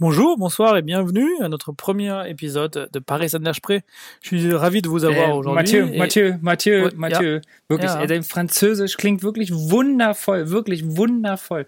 Bonjour, bonsoir et bienvenue à notre premier épisode de Paris Saint-Germain. Je suis ravi de vous avoir Äh, aujourd'hui. Mathieu, Mathieu, Mathieu, Ja. Mathieu. Wirklich, Ja. dein Französisch klingt wirklich wundervoll, wirklich wundervoll.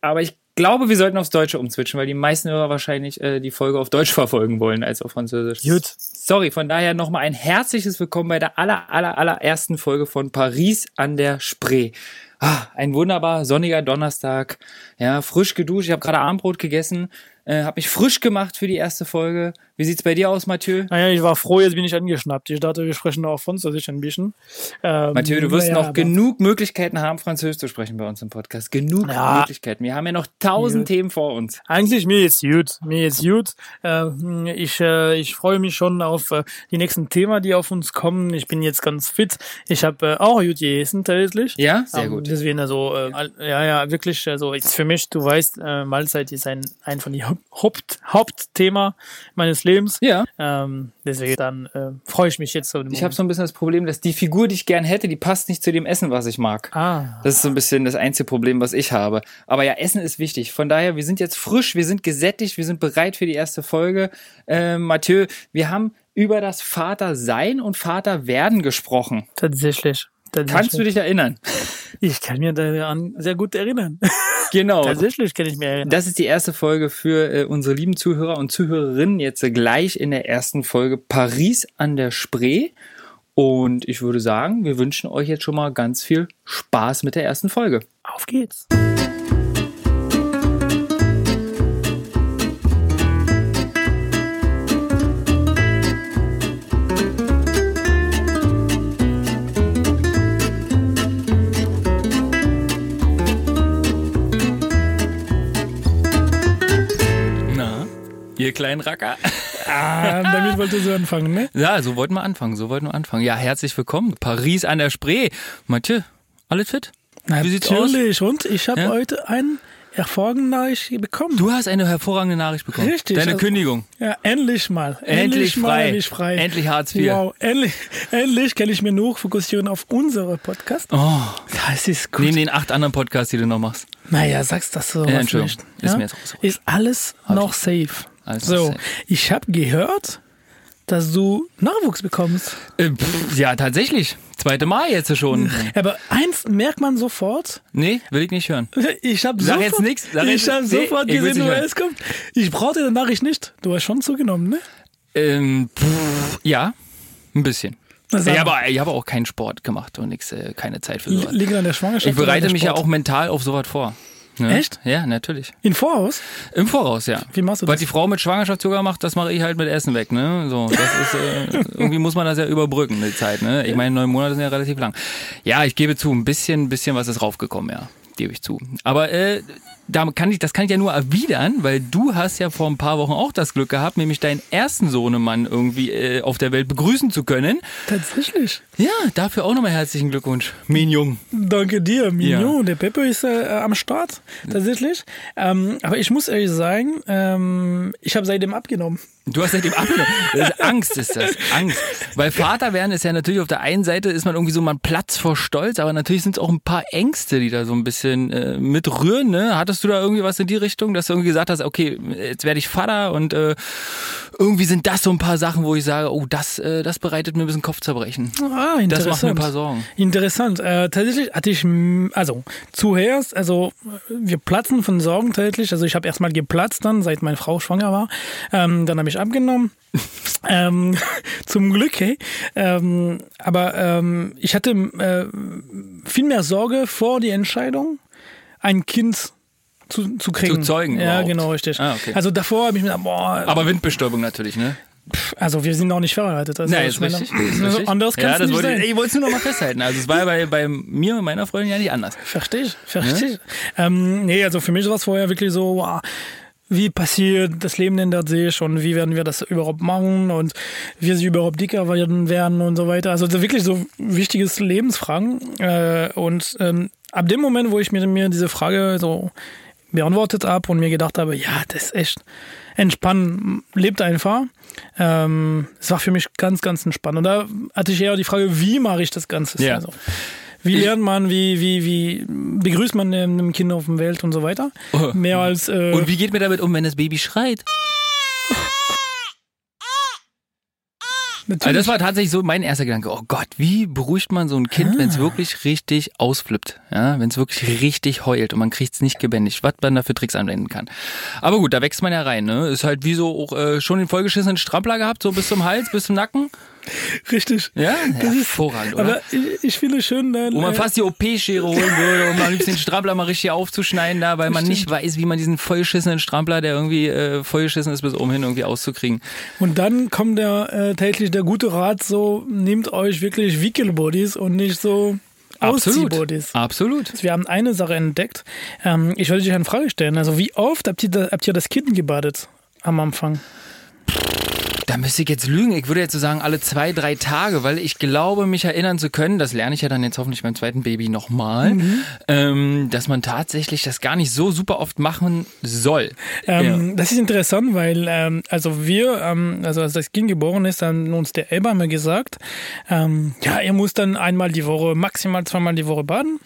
Aber ich glaube, wir sollten aufs Deutsche umswitchen, weil die meisten Hörer wahrscheinlich äh, die Folge auf Deutsch verfolgen wollen als auf Französisch. Gut. Sorry, von daher nochmal ein herzliches Willkommen bei der aller, aller, allerersten Folge von Paris an der Spree. Ah, ein wunderbar sonniger Donnerstag. Ja, frisch geduscht. Ich habe gerade Abendbrot gegessen, äh, habe mich frisch gemacht für die erste Folge. Wie sieht's bei dir aus, Mathieu? Naja, ich war froh, jetzt bin ich angeschnappt. Ich dachte, wir sprechen auf Französisch ein bisschen. Ähm, Mathieu, du wirst naja, noch genug Möglichkeiten haben, Französisch zu sprechen bei uns im Podcast. Genug Ja. Möglichkeiten. Wir haben ja noch tausend Gut. Themen vor uns. Eigentlich mir jetzt gut, mir jetzt gut. Äh, ich äh, ich freue mich schon auf äh, die nächsten Themen, die auf uns kommen. Ich bin jetzt ganz fit. Ich habe äh, auch gut gegessen tatsächlich. Ja, sehr Ähm, gut. Deswegen also äh, ja ja wirklich also jetzt für mich du weißt äh, Mahlzeit ist ein ein von die Haupt Hauptthema meines Lebens. Ja. Ähm, deswegen dann äh, freue ich mich jetzt so. Ich habe so ein bisschen das Problem, dass die Figur, die ich gern hätte, die passt nicht zu dem Essen, was ich mag. ah Das ist so ein bisschen das einzige Problem, was ich habe. Aber ja, Essen ist wichtig. Von daher, wir sind jetzt frisch, wir sind gesättigt, wir sind bereit für die erste Folge. Ähm, Mathieu, wir haben über das Vatersein und Vaterwerden gesprochen. tatsächlich. Tatsächlich. Kannst du dich erinnern? Ich kann mir daran sehr gut erinnern. Genau. tatsächlich kann ich mir erinnern. Das ist die erste Folge für äh, unsere lieben Zuhörer und Zuhörerinnen jetzt äh, gleich in der ersten Folge Paris an der Spree. Und ich würde sagen, wir wünschen euch jetzt schon mal ganz viel Spaß mit der ersten Folge. Auf geht's. Ihr kleinen Racker. Ah, damit wolltest du anfangen, ne? Ja, so wollten wir anfangen, so wollten wir anfangen. Ja, herzlich willkommen. Paris an der Spree. Mathieu, alles fit? Wie sieht's aus? Natürlich. Und ich habe Ja? heute ein hervorragende Nachricht bekommen. Du hast eine hervorragende Nachricht bekommen. Richtig, Deine also- Kündigung. Ja, endlich mal. Endlich mal frei. Endlich frei. Endlich Hartz IV. Wow, endlich, endlich kann ich mir nur fokussieren auf unsere Podcast. Oh, Das ist gut. neben den acht anderen Podcasts, die du noch machst. Naja, sagst das so Ja, Entschuldigung. nicht. Ist Ja? mir jetzt auch so. Ist alles noch safe. Alles so, ich habe gehört, dass du Nachwuchs bekommst. Äh, pff, ja, tatsächlich. Zweite Mal jetzt schon. Aber eins merkt man sofort. Nee, will ich nicht hören. Ich habe Sag sofort, jetzt nix, sag ich nee, sofort ich will's gesehen, woher es kommt. Ich brauchte die Nachricht nicht. Du hast schon zugenommen, ne? Ähm, pff, ja, ein bisschen. Ich habe, ich habe auch keinen Sport gemacht und nix, äh, keine Zeit für sowas. Liegt an der Schwangerschaft. Ich bereite mich ja auch mental auf sowas vor. Ne? Echt? Ja, natürlich. In Voraus? Im Voraus, ja. Wie machst du Was das? die Frau mit Schwangerschaftsyoga macht, das mache ich halt mit Essen weg, ne? So, das ist, äh, irgendwie muss man das ja überbrücken, die Zeit, ne? Ich meine, neun Monate sind ja relativ lang. Ja, ich gebe zu, ein bisschen, bisschen was ist raufgekommen, ja. Gebe ich zu. Aber äh, da kann ich, das kann ich ja nur erwidern, weil du hast ja vor ein paar Wochen auch das Glück gehabt, nämlich deinen ersten Sohnemann irgendwie äh, auf der Welt begrüßen zu können. Tatsächlich. Ja, dafür auch nochmal herzlichen Glückwunsch, Minjung. Danke dir, Mignon. Ja. Der Pepe ist äh, am Start, tatsächlich. Ähm, aber ich muss ehrlich sagen, ähm, ich habe seitdem abgenommen. Du hast seitdem abgenommen. Ist Angst ist das. Angst. Weil Vater werden ist ja natürlich auf der einen Seite ist man irgendwie so man Platz vor Stolz, aber natürlich sind es auch ein paar Ängste, die da so ein bisschen äh, mitrühren. Ne? Hattest du da irgendwie was in die Richtung, dass du irgendwie gesagt hast, okay, jetzt werde ich Vater und äh, irgendwie sind das so ein paar Sachen, wo ich sage, oh, das, äh, das bereitet mir ein bisschen Kopfzerbrechen. Ah, Das interessant. macht mir ein paar Sorgen. Interessant. Äh, tatsächlich hatte ich, mm, also zuerst, also wir platzen von Sorgen tatsächlich. Also ich habe erstmal geplatzt dann, seit meine Frau schwanger war. Ähm, dann habe ich abgenommen. ähm, zum Glück, hey. Ähm, aber ähm, ich hatte äh, viel mehr Sorge vor die Entscheidung, ein Kind zu, zu kriegen. Zu zeugen Ja, überhaupt. genau, richtig. Ah, okay. Also davor habe ich mir gedacht, boah, Aber Windbestäubung natürlich, ne? also wir sind noch nicht verheiratet. Also Ja, ich ist meine, richtig. Also anders kann ja, es das nicht wollte sein. ich, ich wollte es nur noch mal festhalten. Also es war ja bei, bei mir und meiner Freundin ja nicht anders. Verstehe ich, verstehe ich. Ähm, nee, also für mich war es vorher wirklich so, wow, wie passiert, das Leben ändert sich und wie werden wir das überhaupt machen und wie sie überhaupt dicker werden werden und so weiter. Also wirklich so wichtiges Lebensfragen. Äh, und ähm, ab dem Moment, wo ich mir, mir diese Frage so beantwortet habe und mir gedacht habe, ja, das ist echt entspannen, lebt einfach. Ähm, es war für mich ganz, ganz entspannt. Und da hatte ich eher die Frage, wie mache ich das Ganze? Ja. Also, Wie lernt man, wie, wie, wie begrüßt man ein Kind auf der Welt und so weiter. Oh. Mehr als. Äh, Und wie geht mir damit um, wenn das Baby schreit? Natürlich. Also das war tatsächlich so mein erster Gedanke. Oh Gott, wie beruhigt man so ein Kind, wenn es wirklich richtig ausflippt? Ja, wenn es wirklich richtig heult und man kriegt es nicht gebändigt, was man da für Tricks anwenden kann. Aber gut, da wächst man ja rein. Ne? Ist halt wie so auch äh, schon den vollgeschissenen Strampler gehabt, so bis zum Hals, bis zum Nacken. Richtig. Ja, Das ist- hervorragend, oder? Aber ich, ich finde schön, dann, Wo man äh, fast die OP-Schere holen würde, um am liebsten den Strampler mal richtig aufzuschneiden da, weil man nicht weiß, wie man diesen vollgeschissenen Strampler, der irgendwie äh, vollgeschissen ist bis oben hin, irgendwie auszukriegen. Und dann kommt der äh, täglich der gute Rat so, nehmt euch wirklich Wickelbodies und nicht so Ausziehbodies. Absolut. Wir haben eine Sache entdeckt. Ähm, ich wollte dich eine Frage stellen. Also wie oft habt ihr, da, habt ihr das Kind gebadet am Anfang? Da müsste ich jetzt lügen. Ich würde jetzt so sagen, alle zwei, drei Tage, weil ich glaube, mich erinnern zu können, das lerne ich ja dann jetzt hoffentlich beim zweiten Baby nochmal, ähm, dass man tatsächlich das gar nicht so super oft machen soll. Ähm, Das ist interessant, weil ähm, also wir, ähm, also als das Kind geboren ist, haben uns der Hebamme gesagt, ähm, ja, ihr müsst dann einmal die Woche, maximal zweimal die Woche baden.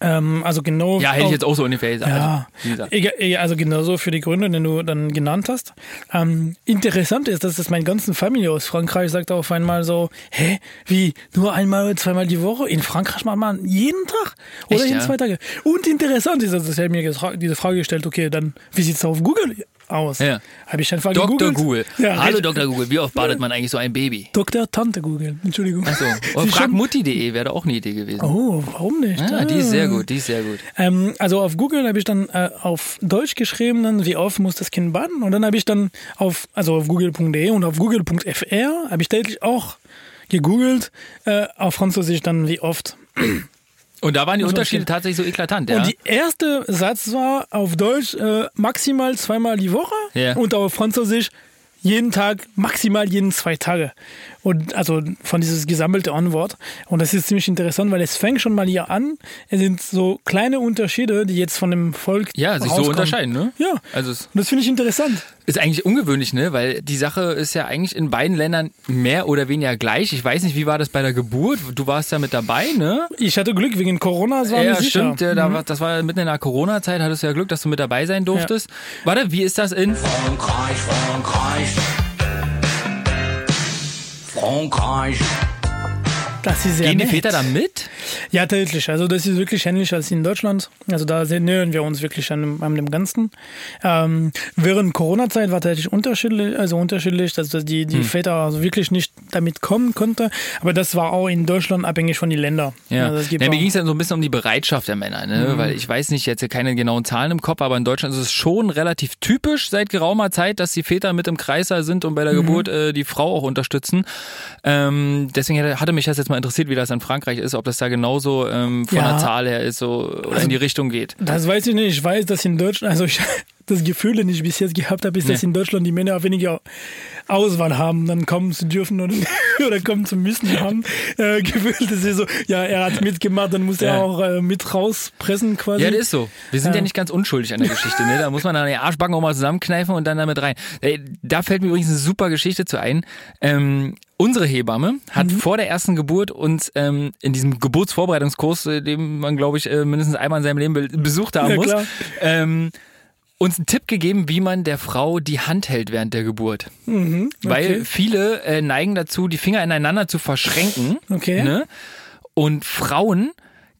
Ähm, also genau. Ja, hätte ich jetzt auch so ungefähr gesagt. Ja, Also, also genauso für die Gründe, die du dann genannt hast. Ähm, interessant ist, dass das meine ganze Familie aus Frankreich sagt auf einmal so, hä, wie, nur einmal oder zweimal die Woche? In Frankreich macht man jeden Tag oder Echt, jeden ja? zwei Tage. Und interessant ist, dass er mir diese Frage gestellt, okay, dann, wie sieht's auf Google aus? Ja. Habe ich einfach Dr. gegoogelt. Google. Ja, Hallo. Dr. Google, wie oft badet man eigentlich so ein Baby? Dr. Tante Google, Entschuldigung. Achso, oder schon- fragmutti.de wäre auch eine Idee gewesen. Oh, warum nicht? Ja, die ist sehr gut, die ist sehr gut. Ähm, also auf Google habe ich dann äh, auf Deutsch geschrieben, dann wie oft muss das Kind baden und dann habe ich dann auf also auf google.de und auf google.fr habe ich täglich auch gegoogelt äh, auf Französisch dann wie oft. Und da waren die Unterschiede tatsächlich so eklatant, ja. Und die erste Satz war auf Deutsch äh, maximal zweimal die Woche Ja. und auf Französisch jeden Tag, maximal jeden zwei Tage. Und also von dieses gesammelte Antwort. Und das ist ziemlich interessant, weil es fängt schon mal hier an. Es sind so kleine Unterschiede, die jetzt von dem Volk ja, sich so unterscheiden, ne? Ja. Also es Und das finde ich interessant. ist eigentlich ungewöhnlich, ne? Weil die Sache ist ja eigentlich in beiden Ländern mehr oder weniger gleich. Ich weiß nicht, wie war das bei der Geburt? Du warst ja mit dabei, ne? Ich hatte Glück wegen Corona, das war Ja, mir sicher. stimmt. Ja, da war, das war mitten in der Corona-Zeit, hattest du ja Glück, dass du mit dabei sein durftest. Warte, wie ist das in? Frankreich, Frankreich. Frankreich. Das ist sehr Gehen die nett. Väter da mit? Ja, tatsächlich. Also das ist wirklich ähnlich als in Deutschland. Also da nähern wir uns wirklich an, dem- an dem Ganzen. Ähm, während Corona-Zeit war tatsächlich unterschiedlich, also unterschiedlich, dass dass die, Hm. die Väter also wirklich nicht damit kommen konnten. Aber das war auch in Deutschland abhängig von den Ländern. Ja, Also ja mir ging es dann so ein bisschen um die Bereitschaft der Männer, ne? weil ich weiß nicht, jetzt keine genauen Zahlen im Kopf, aber in Deutschland ist es schon relativ typisch seit geraumer Zeit, dass die Väter mit im Kreißsaal sind und bei der Geburt äh, die Frau auch unterstützen. Ähm, deswegen hatte mich das jetzt mal interessiert, wie das in Frankreich ist, ob das da genauso ähm, von Ja. der Zahl her ist so, oder Also- in die Richtung geht. Das weiß ich nicht. Ich weiß, dass in Deutschland, also ich, das Gefühl, das ich bis jetzt gehabt habe, ist, dass Nee. in Deutschland die Männer weniger Auswahl haben, dann kommen zu dürfen oder, oder kommen zu müssen haben. Äh, gefühlt ist es so, ja, er hat mitgemacht, dann muss er Ja. auch äh, mit rauspressen quasi. Ja, das ist so. Wir sind ja, Ja. nicht ganz unschuldig an der Geschichte. Ne? Da muss man dann die Arschbacken auch mal zusammenkneifen und dann damit rein. Ey, Da fällt mir übrigens eine super Geschichte zu ein. Ähm, unsere Hebamme hat Mhm. vor der ersten Geburt uns ähm, in diesem Geburtsvorbereitungskurs, äh, den man, glaube ich, äh, mindestens einmal in seinem Leben be besucht haben Ja, muss, ähm, uns einen Tipp gegeben, wie man der Frau die Hand hält während der Geburt. Mhm, Weil okay. viele äh, neigen dazu, die Finger ineinander zu verschränken. Okay. Ne? Und Frauen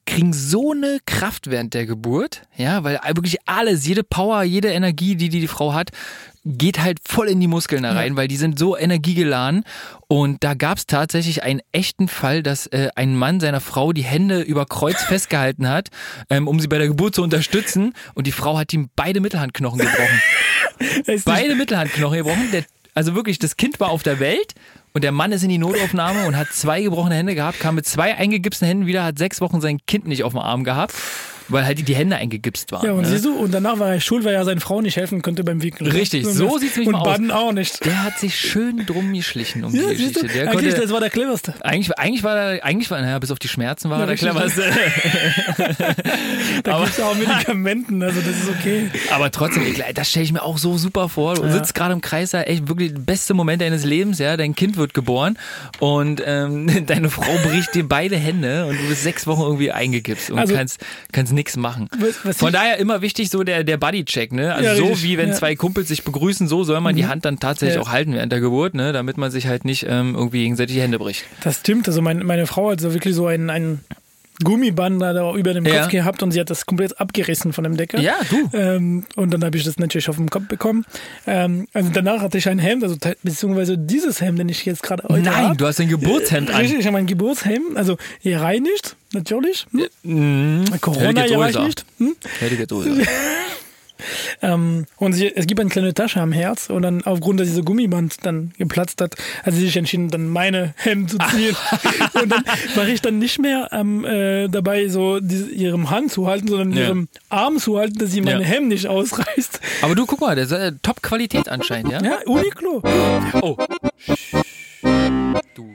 kriegen so eine Kraft während der Geburt, ja, weil wirklich alles, jede Power, jede Energie, die die, die Frau hat, geht halt voll in die Muskeln da rein, weil die sind so energiegeladen. Und da gab es tatsächlich einen echten Fall, dass äh, ein Mann seiner Frau die Hände über Kreuz festgehalten hat, ähm, um sie bei der Geburt zu unterstützen. Und die Frau hat ihm beide Mittelhandknochen gebrochen. Beide Mittelhandknochen gebrochen. Der, also wirklich, das Kind war auf der Welt und der Mann ist in die Notaufnahme und hat zwei gebrochene Hände gehabt, kam mit zwei eingegipsten Händen wieder, hat sechs Wochen sein Kind nicht auf dem Arm gehabt. Weil halt die, Hände eingegipst waren. Ja, und ne? siehst du, und danach war er schuld, weil er seiner Frau nicht helfen konnte beim Wickeln. Richtig, Und so das- sieht's nämlich Und mal aus. Baden auch nicht. Der hat sich schön drum geschlichen um Ja, die Geschichte. Der eigentlich, konnte, das war der cleverste. eigentlich, eigentlich war er, eigentlich war, naja, bis auf die Schmerzen war Ja, er der richtig. cleverste. Da gibt es auch Medikamenten, also das ist okay. Aber trotzdem, das stelle ich mir auch so super vor. Du Ja. sitzt gerade im Kreis, da echt wirklich der beste Moment deines Lebens, ja. Dein Kind wird geboren und ähm, deine Frau bricht dir beide Hände und du bist sechs Wochen irgendwie eingegipst und Also- kannst, kannst nichts machen. Was- was Von daher immer wichtig so der, der Buddy-Check, ne? Also Ja, so richtig, wie wenn ja. Mhm. zwei Kumpels sich begrüßen, so soll man die Hand dann tatsächlich Ja. auch halten während der Geburt, ne? Damit man sich halt nicht ähm, irgendwie gegenseitig die Hände bricht. Das stimmt. Also mein, meine Frau hat so wirklich so ein, ein Gummiband da über dem Ja. Kopf gehabt und sie hat das komplett abgerissen von dem Deckel. Ja, du. Ähm, und dann habe ich das natürlich auf den Kopf bekommen. Ähm, also danach hatte ich ein Hemd, also beziehungsweise dieses Hemd, den ich jetzt gerade heute Nein, hab. du hast ein Geburtshemd an. Richtig, ich habe mein Geburtshemd, also hier reinigt, natürlich. Hm? Mhm. Corona hier reicht nicht. Hm? Ähm, und sie, es gibt eine kleine Tasche am Herz und dann aufgrund, dass dieser Gummiband dann geplatzt hat, hat sie sich entschieden, dann meine Hemd zu ziehen. und dann war ich dann nicht mehr ähm, äh, dabei, so diese, ihrem Hand zu halten, sondern Ja. ihrem Arm zu halten, dass sie meine Ja. Hemd nicht ausreißt. Aber du, guck mal, der ist äh, Top-Qualität anscheinend, ja? Ja, Uniqlo. Oh. Du.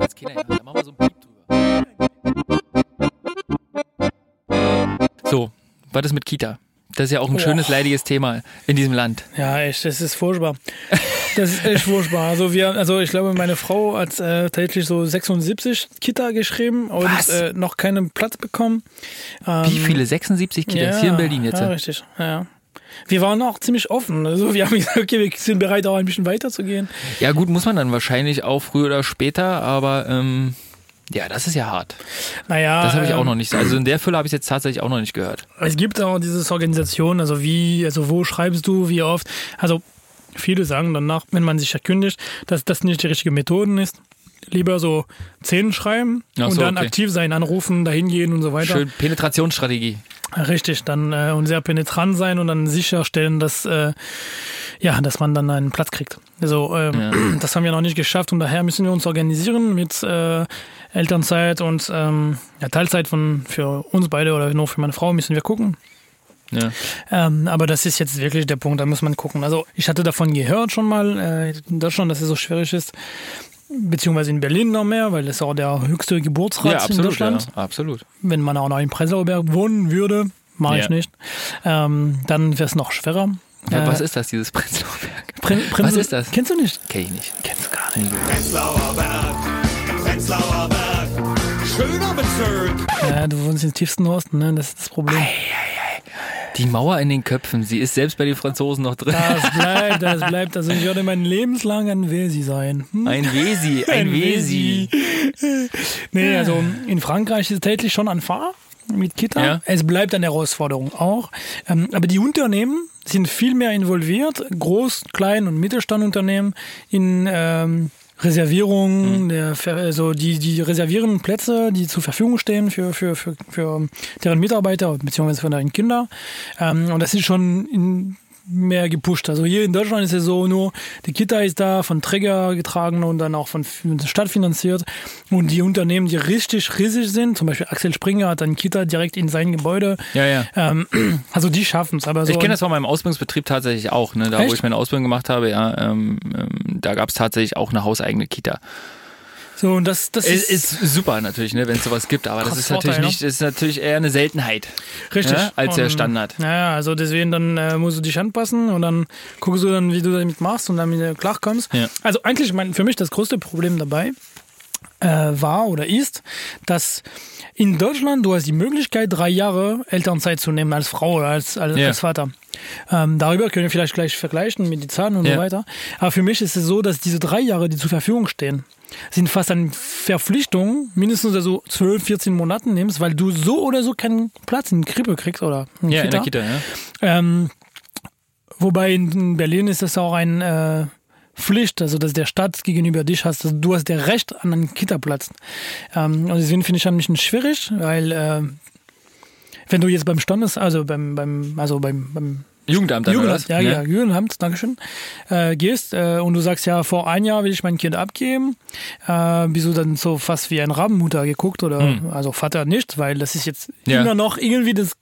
Jetzt keiner. Da machen wir so ein Piep drüber. So, was ist mit Kita? Das ist ja auch ein schönes, leidiges Thema in diesem Land. Ja, echt, das ist furchtbar. Das ist echt furchtbar. Also wir, also ich glaube, meine Frau hat äh, tatsächlich so 76 Kita geschrieben und äh, noch keinen Platz bekommen. Ähm, Wie viele? 76 Kitas hier in Berlin jetzt. Ja, richtig. Ja. Wir waren auch ziemlich offen. Also wir haben gesagt, okay, wir sind bereit, auch ein bisschen weiterzugehen. Ja, gut, muss man dann wahrscheinlich auch früher oder später, aber ähm, ja, das ist ja hart. Naja, Das habe ich auch ähm, noch nicht. Also in der Fülle habe ich es jetzt tatsächlich auch noch nicht gehört. Es gibt auch diese Organisation, also wie, also wo schreibst du, wie oft. Also viele sagen danach, wenn man sich erkündigt, dass das nicht die richtige Methode ist. Lieber so zehn schreiben Ach und so, dann okay. aktiv sein, anrufen, dahin gehen und so weiter. Schön Penetrationsstrategie. Richtig, dann äh, und sehr penetrant sein und dann sicherstellen, dass äh, ja, dass man dann einen Platz kriegt. Also ähm, das haben wir noch nicht geschafft und daher müssen wir uns organisieren mit äh, Elternzeit und ähm, ja, Teilzeit von für uns beide oder nur für meine Frau müssen wir gucken. Ja. Ähm, aber das ist jetzt wirklich der Punkt, da muss man gucken. Also ich hatte davon gehört schon mal äh, in Deutschland, dass es so schwierig ist, beziehungsweise in Berlin noch mehr, weil das auch der höchste Geburtsrat ja, in absolut. Deutschland. Ja, absolut. Wenn man auch noch in Prenzlauer Berg wohnen würde, mache ich Ja. nicht, ähm, dann wäre es noch schwerer. Äh, was ist das, dieses Prenzlauer Berg? Pren Prenzel- was ist das? Kennst du nicht? Kenn ich nicht. Kennst du gar nicht. Prenzlauer Berg, Prenzlauer Berg, schöner Bezirk. Ja, du wohnst im tiefsten Osten, ne? Das ist das Problem. Die Mauer in den Köpfen, sie ist selbst bei den Franzosen noch drin. Das bleibt, das bleibt. Also ich werde mein lebenslang ein Wesi sein. Hm? Ein Wesi, ein, Wesi. Nee, also in Frankreich ist es täglich schon an Fahr mit Kita. Ja. Es bleibt eine Herausforderung auch. Ähm, aber die Unternehmen sind viel mehr involviert, Groß-, Klein- und Mittelstandunternehmen in ähm, Reservierung, der, Ver- also die, die reservieren Plätze, die zur Verfügung stehen für, für, für, für deren Mitarbeiter beziehungsweise für deren Kinder. Ähm, und das ist schon in, mehr gepusht. Also hier in Deutschland ist es so nur, die Kita ist da von Träger getragen und dann auch von der Stadt finanziert. Und die Unternehmen, die richtig riesig sind, zum Beispiel Axel Springer hat ein Kita direkt in sein Gebäude. Ja, ja. Ähm, also die schaffen es. So Ich kenne das von meinem Ausbildungsbetrieb tatsächlich auch, ne? da wo Echt? ich meine Ausbildung gemacht habe, ja, ähm, ähm, da gab es tatsächlich auch eine hauseigene Kita. So und das, das ist, ist super natürlich, ne, wenn es sowas gibt, aber das ist natürlich Vorteil, nicht, das ist natürlich eher eine Seltenheit richtig ja, als der Standard. Ja, also deswegen dann äh, musst du dich anpassen und dann guckst du dann, wie du damit machst und damit klarkommst. Ja. Also eigentlich mein, für mich das größte Problem dabei äh, war oder ist, dass in Deutschland du hast die Möglichkeit, drei Jahre Elternzeit zu nehmen als Frau oder als, als, Ja. als Vater. Ähm, darüber können wir vielleicht gleich vergleichen mit den Zahlen und Ja. so weiter. Aber für mich ist es so, dass diese drei Jahre, die zur Verfügung stehen, sind fast eine Verpflichtung, mindestens also 12, 14 Monaten nimmst, weil du so oder so keinen Platz in der Krippe kriegst oder in Ja, in der Kita, ja. ähm, wobei in Berlin ist das auch ein äh, Pflicht, also dass der Staat gegenüber dich hast, also du hast der Recht an einen Kita-Platz. Ähm, und deswegen finde ich ein bisschen schwierig, weil äh, wenn du jetzt beim Standes, also beim, beim, also beim, beim Jugendamt dann, Jugendamt, ja, was? ja, Jugendamt, Dankeschön, äh, gehst äh, und du sagst, ja, vor ein Jahr will ich mein Kind abgeben, äh, bist du dann so fast wie ein Rabenmutter geguckt oder, also Vater nicht, weil das ist jetzt Hm. Ja. immer noch irgendwie das,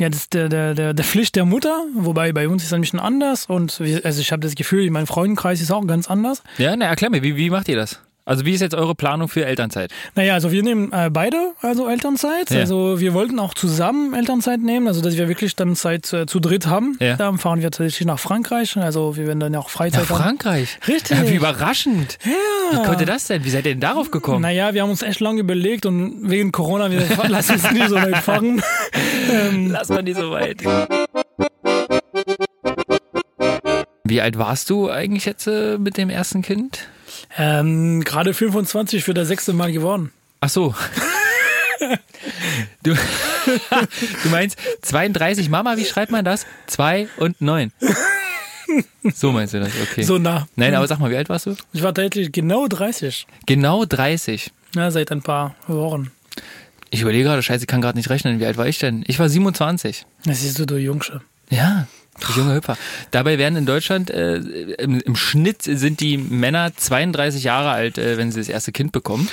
ja, das ist der, der, der, der Pflicht der Mutter, wobei bei uns ist es ein bisschen anders und wir, also ich habe das Gefühl, in meinem Freundenkreis ist auch ganz anders. Ja, na, erklär mir, wie, wie macht ihr das? Also wie ist jetzt eure Planung für Elternzeit? Naja, also wir nehmen äh, beide also Elternzeit. Ja. Also wir wollten auch zusammen Elternzeit nehmen, also dass wir wirklich dann Zeit äh, zu dritt haben. Ja. Dann fahren wir tatsächlich nach Frankreich. Also wir werden dann auch Nach Freizeit haben. Frankreich. Richtig. Ja, wie überraschend. Ja. Wie konnte das denn? Wie seid ihr denn darauf gekommen? Naja, wir haben uns echt lange überlegt und wegen Corona, wir lassen uns nicht so weit fahren. ähm, Lass mal nicht so weit. Wie alt warst du eigentlich jetzt äh, mit dem ersten Kind? Ähm, Gerade 25 für das sechste Mal geworden. Ach so. Du, du meinst 32 Mama, wie schreibt man das? 2 und 9. So meinst du das, okay. So nah. Nein, aber sag mal, wie alt warst du? Ich war tatsächlich genau 30. Genau 30. Ja, seit ein paar Wochen. Ich überlege gerade, scheiße, ich kann gerade nicht rechnen. Wie alt war ich denn? Ich war 27. Das siehst du, du Jungsche. Ja, junge Hüpfer. Dabei werden in Deutschland äh, im, im Schnitt sind die Männer 32 Jahre alt, äh, wenn sie das erste Kind bekommen.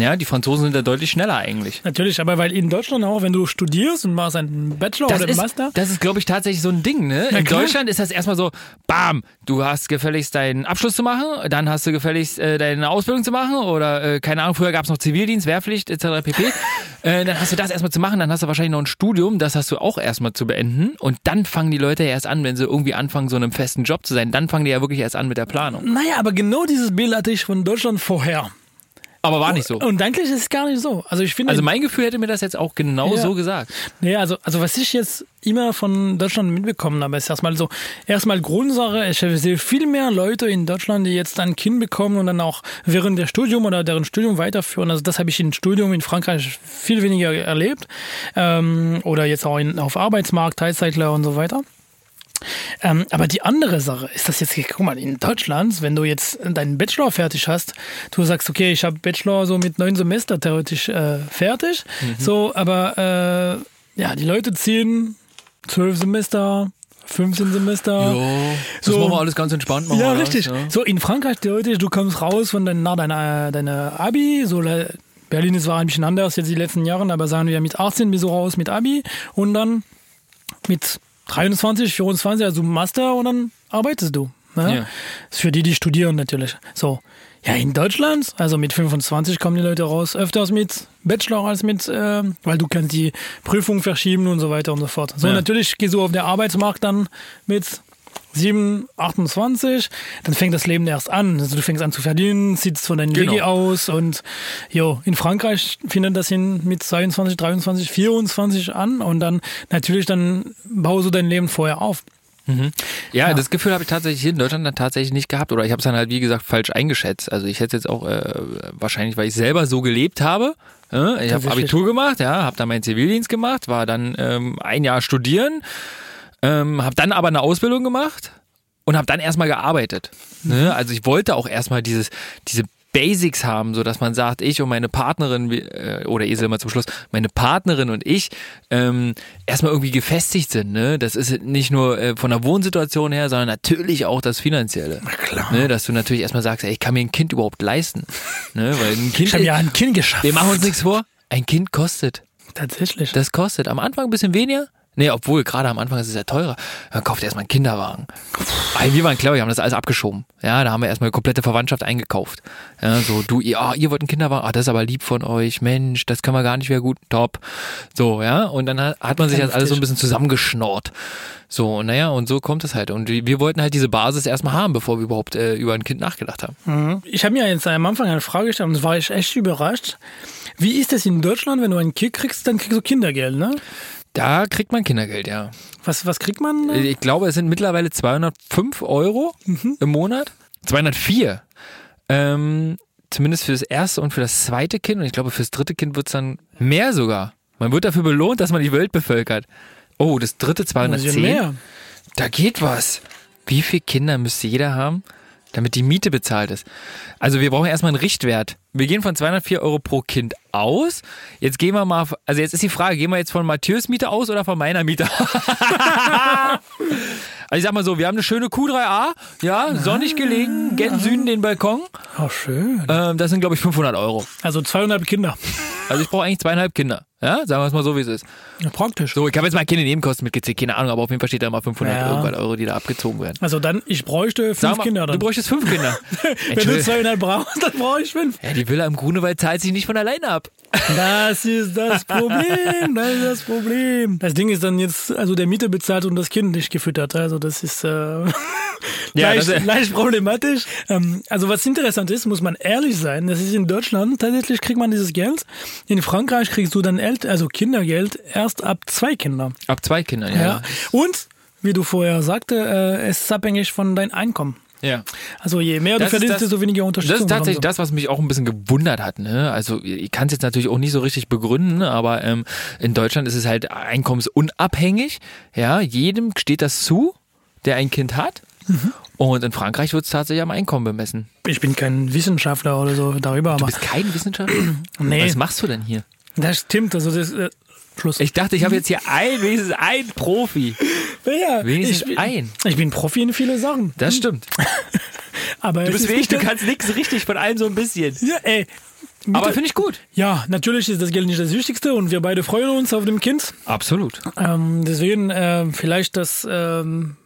Ja, die Franzosen sind da deutlich schneller eigentlich. Natürlich, aber weil in Deutschland auch, wenn du studierst und machst einen Bachelor Das oder einen ist, Master, das ist, glaube ich, tatsächlich so ein Ding, ne? Na In klar. Deutschland ist das erstmal so, bam, du hast gefälligst deinen Abschluss zu machen, dann hast du gefälligst äh, deine Ausbildung zu machen oder, äh, keine Ahnung, früher gab es noch Zivildienst, Wehrpflicht etc. pp. äh, dann hast du das erstmal zu machen, dann hast du wahrscheinlich noch ein Studium, das hast du auch erstmal zu beenden und dann fangen die Leute ja erst an, wenn sie irgendwie anfangen, so einem festen Job zu sein, dann fangen die ja wirklich erst an mit der Planung. naja, aber genau dieses Bild hatte ich von Deutschland vorher. Aber war nicht so. Und eigentlich ist es gar nicht so. Also ich finde, Also mein Gefühl hätte mir das jetzt auch genau Ja. so gesagt. nee, also, also was ich jetzt immer von Deutschland mitbekommen habe, ist erstmal so, erstmal Grundsache, ich sehe viel mehr Leute in Deutschland, die jetzt ein Kind bekommen und dann auch während der Studium oder deren Studium weiterführen. Also das habe ich im Studium in Frankreich viel weniger erlebt. Ähm, oder jetzt auch in, auf Arbeitsmarkt, Teilzeitler und so weiter. Ähm, aber die andere Sache ist das jetzt, guck mal, in Deutschland, wenn du jetzt deinen Bachelor fertig hast, du sagst, okay, ich habe Bachelor so mit neun Semester theoretisch äh, fertig, so, aber äh, ja, die Leute ziehen zwölf Semester, 15 Semester. das So. machen wir alles ganz entspannt. machen Ja, wir richtig. ja. So in Frankreich theoretisch, du kommst raus von deiner, deiner, deiner Abi, so Berlin ist war ein bisschen anders jetzt die letzten Jahre, aber sagen wir mit 18 bist du raus mit Abi und dann mit 23, 24, also Master und dann arbeitest du. Ne? Ja. Ist für die, die studieren natürlich. So. Ja, in Deutschland, also mit 25 kommen die Leute raus, öfters mit Bachelor als mit, äh, weil du kannst die Prüfung verschieben und so weiter und so fort. So, Ja. natürlich gehst du auf der Arbeitsmarkt dann mit 7, 28, dann fängt das Leben erst an. Also du fängst an zu verdienen, ziehst von deinem Genau. Aus und jo, in Frankreich findet das hin mit 22, 23, 24 an und dann natürlich dann baust du dein Leben vorher auf. Ja, das Gefühl habe ich tatsächlich hier in Deutschland dann tatsächlich nicht gehabt oder ich habe es dann halt wie gesagt falsch eingeschätzt. Also ich hätte jetzt auch äh, wahrscheinlich, weil ich selber so gelebt habe. Äh, ich habe. Abitur gemacht, ja, habe dann meinen Zivildienst gemacht, war dann ähm, ein Jahr studieren, ähm, habe dann aber eine Ausbildung gemacht und habe dann erstmal gearbeitet. Ne? Also ich wollte auch erstmal dieses diese Basics haben, so dass man sagt, ich und meine Partnerin äh, oder Esel mal zum Schluss, meine Partnerin und ich ähm, erstmal irgendwie gefestigt sind. Ne? Das ist nicht nur äh, von der Wohnsituation her, sondern natürlich auch das Finanzielle. klar. Ne? Dass du natürlich erstmal sagst, ey, ich kann mir ein Kind überhaupt leisten. Ne? Weil ein Kind, Ich habe ja ein Kind geschafft. wir machen uns nichts vor, ein Kind kostet. Tatsächlich. Das kostet am Anfang ein bisschen weniger. Nee, obwohl, gerade am Anfang ist es ja teurer. Man kauft erstmal einen Kinderwagen. Aber wir waren clever, wir haben das alles abgeschoben. Ja, da haben wir erstmal eine komplette Verwandtschaft eingekauft. Ja, so, du, ihr, ah, ihr wollt einen Kinderwagen, ah, das ist aber lieb von euch, Mensch, das können wir gar nicht mehr gut, top. So, ja, und dann hat, hat man sich das alles so ein bisschen zusammengeschnorrt. So, naja, und so kommt es halt. Und wir wollten halt diese Basis erstmal haben, bevor wir überhaupt äh, über ein Kind nachgedacht haben. Ich habe mir jetzt am Anfang eine Frage gestellt und war ich echt überrascht. Wie ist das in Deutschland, wenn du ein Kind kriegst, dann kriegst du Kindergeld, ne? Da kriegt man Kindergeld, ja. Was, was kriegt man? Ich glaube, es sind mittlerweile 205 Euro im Monat. 204. Ähm, zumindest für das erste und für das zweite Kind. Und ich glaube, fürs dritte Kind wird es dann mehr sogar. Man wird dafür belohnt, dass man die Welt bevölkert. Oh, das dritte Ein bisschen 210. mehr. Da geht was. Wie viele Kinder müsste jeder haben, Damit die Miete bezahlt ist. Also wir brauchen erstmal einen Richtwert. Wir gehen von 204 Euro pro Kind aus. Jetzt gehen wir mal, also jetzt ist die Frage, gehen wir jetzt von Matthäus Miete aus oder von meiner Miete? also ich sag mal so, wir haben eine schöne Q3A, ja, sonnig gelegen, gen Süden den Balkon. Oh, schön. Ähm, das sind glaube ich 500 Euro. Also zweieinhalb Kinder. Also ich brauche eigentlich zweieinhalb Kinder. Ja, sagen wir es mal so, wie es ist. Ja, praktisch. So, ich habe jetzt mal keine Nebenkosten mitgezählt, keine Ahnung, aber auf jeden Fall steht da mal 500 Ja. irgendwas Euro, die da abgezogen werden. Also dann, ich bräuchte fünf mal, Kinder du dann. bräuchtest fünf Kinder. Wenn du Entschuldigung. zweieinhalb brauchst, dann brauche ich fünf. Ja, die Villa im Grunewald zahlt sich nicht von alleine ab. Das ist das Problem. Das ist das Problem. Das Ding ist dann jetzt, also der Mieter bezahlt und das Kind nicht gefüttert. Also das ist äh, leicht, das- leicht problematisch. Ähm, also was interessant ist, muss man ehrlich sein. Das ist in Deutschland tatsächlich kriegt man dieses Geld. In Frankreich kriegst du dann El also Kindergeld erst ab zwei Kinder. Ab zwei Kindern, Ja. ja. Und wie du vorher sagte, äh, es ist abhängig von deinem Einkommen. Ja. Also je mehr du Das ist verdienst, das- desto weniger Das Unterstützung. ist tatsächlich das, was mich auch ein bisschen gewundert hat. Ne? Also ich kann es jetzt natürlich auch nicht so richtig begründen, aber ähm, in Deutschland ist es halt einkommensunabhängig. Ja, jedem steht das zu, der ein Kind hat. Mhm. Und in Frankreich wird es tatsächlich am Einkommen bemessen. du. Ich bin kein Wissenschaftler oder so darüber, Du bist kein Wissenschaftler? Nee. Was machst du denn hier? Das stimmt. Also das äh, Schluss. Ich dachte, ich habe jetzt hier ein, wenigstens ein Profi. ja, wenigstens ich, bin- ein. Ich bin Profi in viele Sachen. Das stimmt. Aber Du bist ist wie ich, du kannst nichts richtig von allem so ein bisschen. Ja, ey. Aber finde ich gut. Ja, natürlich ist das Geld nicht das Wichtigste und wir beide freuen uns auf dem Kind. Absolut. Ähm, deswegen äh, vielleicht das ähm,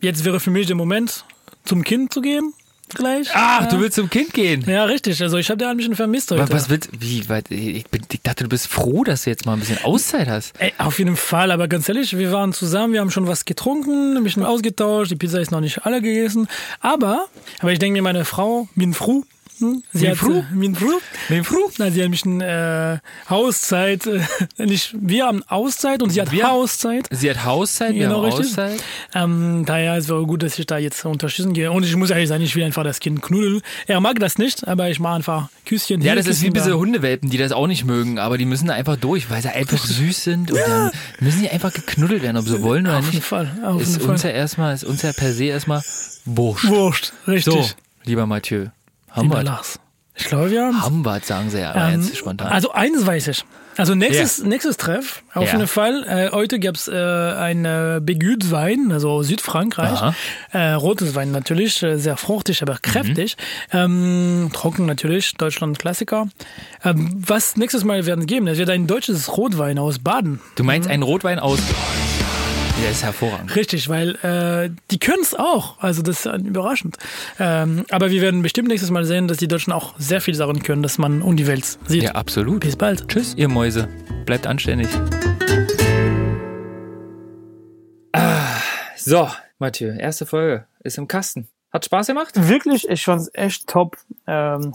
jetzt wäre für mich der Moment, zum Kind zu gehen. Gleich. Ach, ja. du willst zum Kind gehen. Ja, richtig. Also ich habe da ein bisschen vermisst heute. Was, was willst wie? Weil, ich, bin, ich dachte, du bist froh, dass du jetzt mal ein bisschen Auszeit hast. Ey, auf jeden Fall, aber ganz ehrlich, wir waren zusammen, wir haben schon was getrunken, ein bisschen ausgetauscht, die Pizza ist noch nicht alle gegessen, aber, aber ich denke mir, meine Frau, bin froh, hm? sie froh? äh, bin froh, Bin froh? Na, sie hat ein bisschen äh, Auszeit, äh, nicht, wir haben Auszeit und sie hat Wir- Auszeit. Sie hat Hauszeit, wir Genau, haben richtig. Auszeit. Ähm, daher ist es gut, dass ich da jetzt unterstützen gehe. Und ich muss ehrlich sein, ich will einfach das Kind knuddeln. Er mag das nicht, aber ich mache einfach Küsschen. Ja, das ist wie diese Hundewelpen, die das auch nicht mögen, aber die müssen da einfach durch, weil sie einfach süß sind und dann müssen die einfach geknuddelt werden, ob sie wollen oder Auf jeden nicht. Fall, auf Ist jeden uns Fall. ja erstmal, ist uns ja per se erstmal wurscht. Wurscht, richtig. So, lieber Mathieu. Haben wir Lars. Ich glaube, wir haben Haben wir, sagen sie ja, Ähm, jetzt spontan. Also eins weiß ich. Also nächstes, nächstes Treff, auf Ja. jeden Fall. Äh, heute gab's äh, ein äh, Begüt-Wein, also Südfrankreich. Aha. Äh, rotes Wein natürlich, äh, sehr fruchtig, aber kräftig. Mhm. Ähm, trocken natürlich, Deutschland-Klassiker. Ähm, was nächstes Mal werden geben? Es wird ein deutsches Rotwein aus Baden. Du meinst einen Rotwein aus. Der ist hervorragend. Richtig, weil äh, die können es auch. Also das ist überraschend. Ähm, aber wir werden bestimmt nächstes Mal sehen, dass die Deutschen auch sehr viel Sachen können, dass man um die Welt sieht. Ja, absolut. Bis bald. Tschüss, ihr Mäuse. Bleibt anständig. Ah, so, Mathieu, erste Folge ist im Kasten. Hat Spaß gemacht? wirklich, ich fand es echt top, ähm,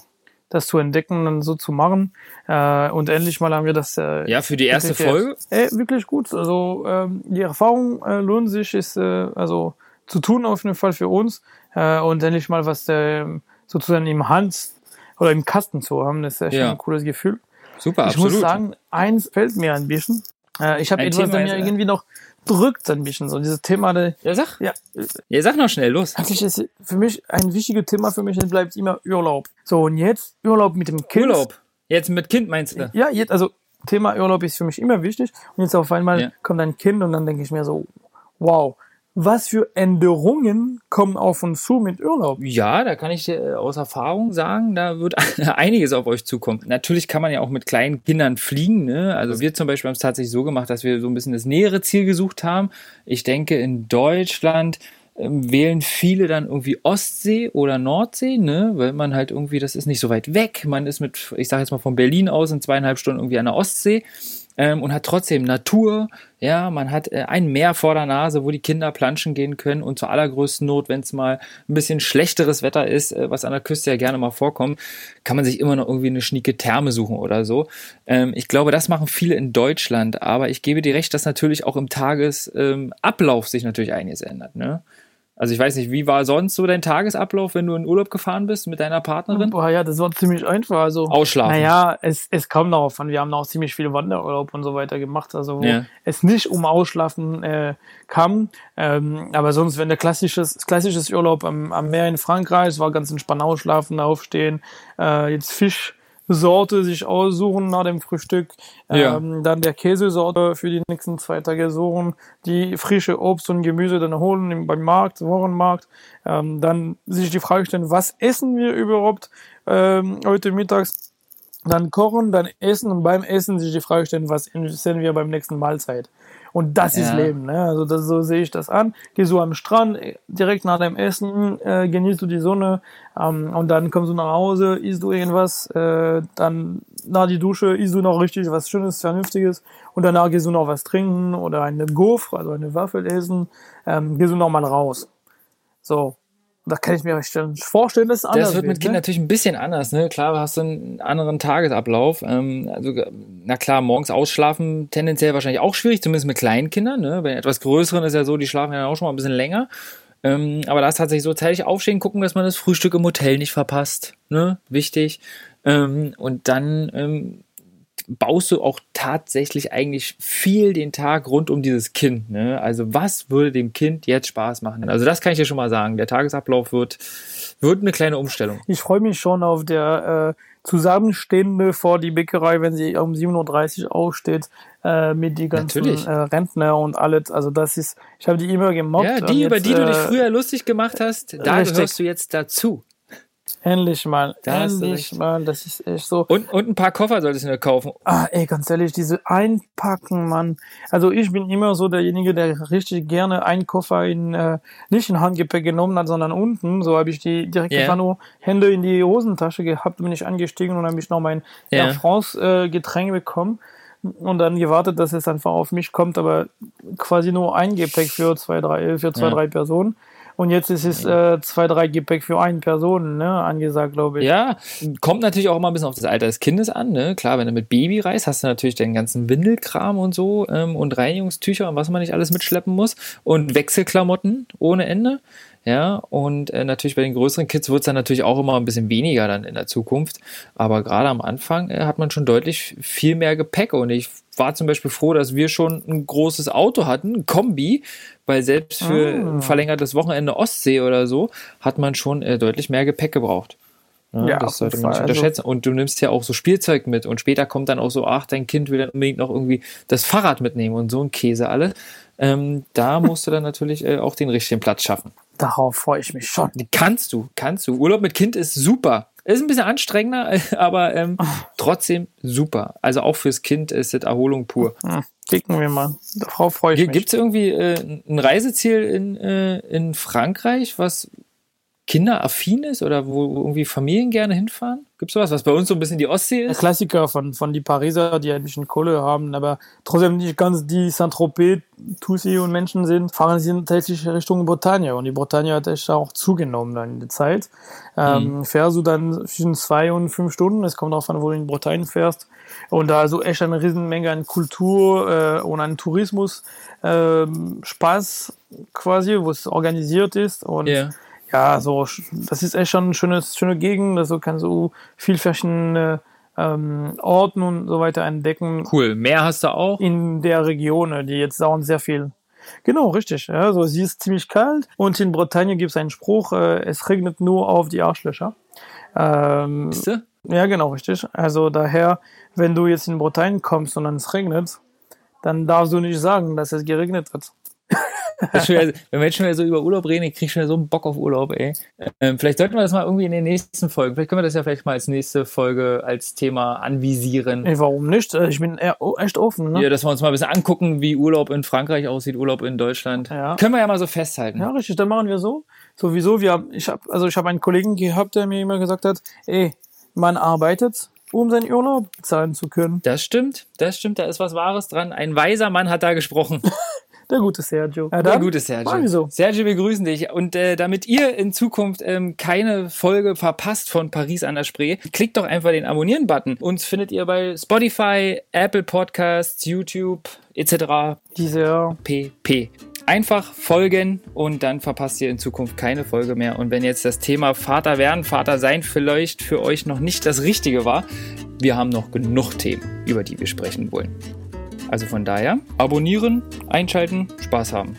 das zu entdecken und so zu machen. Äh, und endlich mal haben wir das. Äh, Ja, für die erste wirklich, Folge. Äh, wirklich gut. Also ähm, die Erfahrung äh, lohnt sich, ist äh, also zu tun auf jeden Fall für uns. Äh, und endlich mal was äh, sozusagen im Hand oder im Kasten zu haben, das ist echt Ja. ein cooles Gefühl. Super, ich absolut. muss sagen, eins fällt mir ein bisschen. Äh, ich habe etwas, Thema mir äh, irgendwie noch drückt ein bisschen. So dieses Thema, der, ja, sag. ja, Ja, sag noch schnell, los. eigentlich ist für mich ein wichtiges Thema für mich bleibt immer Urlaub. So, und jetzt Urlaub mit dem Kind. Urlaub. Jetzt mit Kind meinst du? Ja, jetzt, also Thema Urlaub ist für mich immer wichtig. Und jetzt auf einmal Ja. kommt ein Kind und dann denke ich mir so, wow, was für Änderungen kommen auf uns zu mit Urlaub? Ja, da kann ich dir äh, aus Erfahrung sagen, da wird einiges auf euch zukommen. Natürlich kann man ja auch mit kleinen Kindern fliegen. Ne? Also wir zum Beispiel haben es tatsächlich so gemacht, dass wir so ein bisschen das nähere Ziel gesucht haben. Ich denke, in Deutschland ähm, wählen viele dann irgendwie Ostsee oder Nordsee, ne? weil man halt irgendwie, das ist nicht so weit weg. Man ist mit, ich sage jetzt mal von Berlin aus in zweieinhalb Stunden irgendwie an der Ostsee ähm, und hat trotzdem Natur. Ja, man hat äh, ein Meer vor der Nase, wo die Kinder planschen gehen können und zur allergrößten Not, wenn es mal ein bisschen schlechteres Wetter ist, äh, was an der Küste ja gerne mal vorkommt, kann man sich immer noch irgendwie eine schnieke Therme suchen oder so. Ähm, ich glaube, das machen viele in Deutschland, aber ich gebe dir recht, dass natürlich auch im Tagesablauf ähm, sich natürlich einiges ändert. Ne? Also ich weiß nicht, wie war sonst so dein Tagesablauf, wenn du in Urlaub gefahren bist mit deiner Partnerin? Boah, ja, das war ziemlich einfach. Also, Ausschlafen. Naja, es, es kam darauf an. Wir haben auch ziemlich viel Wanderurlaub und so weiter gemacht. Also, wo Ja. es nicht um Ausschlafen äh, kam. Ähm, aber sonst, wenn der klassisches, klassisches Urlaub am, am Meer in Frankreich, es war ganz entspannt ausschlafen, aufstehen, äh, jetzt Fischsorte sich aussuchen nach dem Frühstück, Ja. ähm, dann der Käsesorte für die nächsten zwei Tage suchen, die frische Obst und Gemüse dann holen im, beim Markt, Wochenmarkt, ähm, dann sich die Frage stellen, was essen wir überhaupt ähm, heute mittags, dann kochen, dann essen und beim Essen sich die Frage stellen, was essen wir beim nächsten Mahlzeit. Und das ist Ja. Leben, ne? Also das, so sehe ich das an. Geh so am Strand, äh, direkt nach dem Essen, äh, genießt du die Sonne ähm, und dann kommst du nach Hause, isst du irgendwas, äh, dann nach die Dusche isst du noch richtig was Schönes, Vernünftiges und danach gehst du noch was trinken oder eine Gaufre, also eine Waffel essen, ähm, gehst du noch mal raus. So. Da kann ich mir vorstellen, dass es anders Das wird mit Kind ne? natürlich ein bisschen anders, ne? Klar, hast du einen anderen Tagesablauf. Ähm, also, na klar, morgens ausschlafen tendenziell wahrscheinlich auch schwierig, zumindest mit kleinen Kindern. Ne? Bei etwas größeren ist ja so, die schlafen ja auch schon mal ein bisschen länger. Ähm, aber da ist tatsächlich so zeitig aufstehen, gucken, dass man das Frühstück im Hotel nicht verpasst. Ne? Wichtig. Ähm, und dann ähm, baust du auch tatsächlich eigentlich viel den Tag rund um dieses Kind. Ne? Also was würde dem Kind jetzt Spaß machen? Also das kann ich dir schon mal sagen. Der Tagesablauf wird, wird eine kleine Umstellung. Ich freue mich schon auf der äh, Zusammenstehende vor die Bäckerei, wenn sie um 7.30 Uhr aufsteht, äh, mit die ganzen äh, Rentner und alles. Also das ist, ich habe die immer gemobbt. Ja, die, über jetzt, die du dich äh, früher lustig gemacht hast, da richtig. gehörst du jetzt dazu. Endlich mal, Da endlich mal, das ist echt so. Und, und ein paar Koffer solltest du dir kaufen. Ah, ey, ganz ehrlich, diese Einpacken, Mann. Also ich bin immer so derjenige, der richtig gerne einen Koffer in, äh, nicht in Handgepäck genommen hat, sondern unten. So habe ich die direkt einfach nur Hände in die Hosentasche gehabt, bin ich angestiegen und habe ich noch mein Ja. Air France äh, Getränk bekommen und dann gewartet, dass es einfach auf mich kommt, aber quasi nur ein Gepäck für zwei, drei, für zwei, Ja. drei Personen. Und jetzt ist es äh, zwei, drei Gepäck für eine Person, ne, angesagt, glaube ich. Ja, kommt natürlich auch immer ein bisschen auf das Alter des Kindes an. Ne? Klar, wenn du mit Baby reist, hast du natürlich den ganzen Windelkram und so ähm, und Reinigungstücher und was man nicht alles mitschleppen muss und Wechselklamotten ohne Ende. Ja, und äh, natürlich bei den größeren Kids wird es dann natürlich auch immer ein bisschen weniger dann in der Zukunft. Aber gerade am Anfang äh, hat man schon deutlich viel mehr Gepäck und ich war zum Beispiel froh, dass wir schon ein großes Auto hatten, ein Kombi, weil selbst für ein verlängertes Wochenende Ostsee oder so hat man schon äh, deutlich mehr Gepäck gebraucht. Ja, Ja, das sollte man nicht. Also- unterschätzen. Und du nimmst ja auch so Spielzeug mit und später kommt dann auch so, ach, dein Kind will dann unbedingt noch irgendwie das Fahrrad mitnehmen und so ein Käse alle. Ähm, da musst du dann natürlich äh, auch den richtigen Platz schaffen. Darauf freue ich mich schon. Kannst du, kannst du. Urlaub mit Kind ist super. Ist ein bisschen anstrengender, aber ähm, trotzdem super. Also auch fürs Kind ist es Erholung pur. Kicken wir mal. Darauf freue ich mich. Gibt es irgendwie äh, ein Reiseziel in, äh, in Frankreich, was kinderaffin ist oder wo irgendwie Familien gerne hinfahren? Gibt es sowas, was bei uns so ein bisschen die Ostsee Der ist? Klassiker von, von die Pariser, die ein bisschen Kohle haben, aber trotzdem nicht ganz die Saint-Tropez, Tussi und Menschen sind, fahren sie tatsächlich Richtung Bretagne. Und die Bretagne hat echt auch zugenommen dann in der Zeit. Ähm, Fährst du dann zwischen zwei und fünf Stunden, es kommt darauf an, wo du in Bretagne fährst. Und da also echt eine Riesenmenge an Kultur äh, und an Tourismus, ähm, Spaß quasi, wo es organisiert ist. Und Ja. Ja, so, das ist echt schon eine schöne, schöne Gegend. Also kannst du viel verschiedene ähm, Orten und so weiter entdecken Cool. Meer hast du auch. in der Region, äh, die jetzt dauern sehr viel. Genau, richtig. Ja, so, sie ist ziemlich kalt und in Bretagne gibt es einen Spruch, äh, es regnet nur auf die Arschlöcher. Ähm, Weißt du? ja, genau, richtig. Also daher, wenn du jetzt in Bretagne kommst und es regnet, dann darfst du nicht sagen, dass es geregnet hat. Wieder, wenn wir jetzt schon wieder so über Urlaub reden, ich krieg schon wieder so einen Bock auf Urlaub, ey. Ähm, vielleicht sollten wir das mal irgendwie in den nächsten Folgen, vielleicht können wir das ja vielleicht mal als nächste Folge als Thema anvisieren. Ey, warum nicht? Äh, Ich bin echt offen. Ne? Ja, dass wir uns mal ein bisschen angucken, wie Urlaub in Frankreich aussieht, Urlaub in Deutschland. Ja. Können wir ja mal so festhalten. Ja, richtig, dann machen wir so. Sowieso, wir haben, ich habe, also ich habe einen Kollegen gehabt, der mir immer gesagt hat, ey, man arbeitet, um seinen Urlaub zahlen zu können. Das stimmt, das stimmt, da ist was Wahres dran. Ein weiser Mann hat da gesprochen. Der gute Sergio. Ja, Der gute Sergio. So. Sergio, wir grüßen dich. Und äh, damit ihr in Zukunft ähm, keine Folge verpasst von Paris an der Spree, klickt doch einfach den Abonnieren-Button. Uns findet ihr bei Spotify, Apple Podcasts, YouTube etc. Dieser pp. Einfach folgen und dann verpasst ihr in Zukunft keine Folge mehr. Und wenn jetzt das Thema Vater werden, Vater sein vielleicht für euch noch nicht das Richtige war, wir haben noch genug Themen, über die wir sprechen wollen. Also von daher, abonnieren, einschalten, Spaß haben.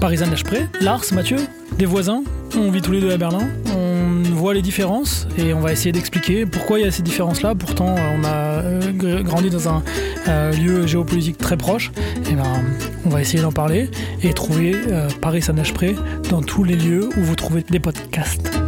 Paris Saint-Desprez, Lars, Mathieu, des voisins. On vit tous les deux à Berlin. On voit les différences et on va essayer d'expliquer pourquoi il y a ces différences-là. Pourtant, euh, on a euh, gr- grandi dans un euh, lieu géopolitique très proche. Et ben, on va essayer d'en parler et trouver Paris Saint-Desprez dans tous les lieux où vous trouvez des podcasts.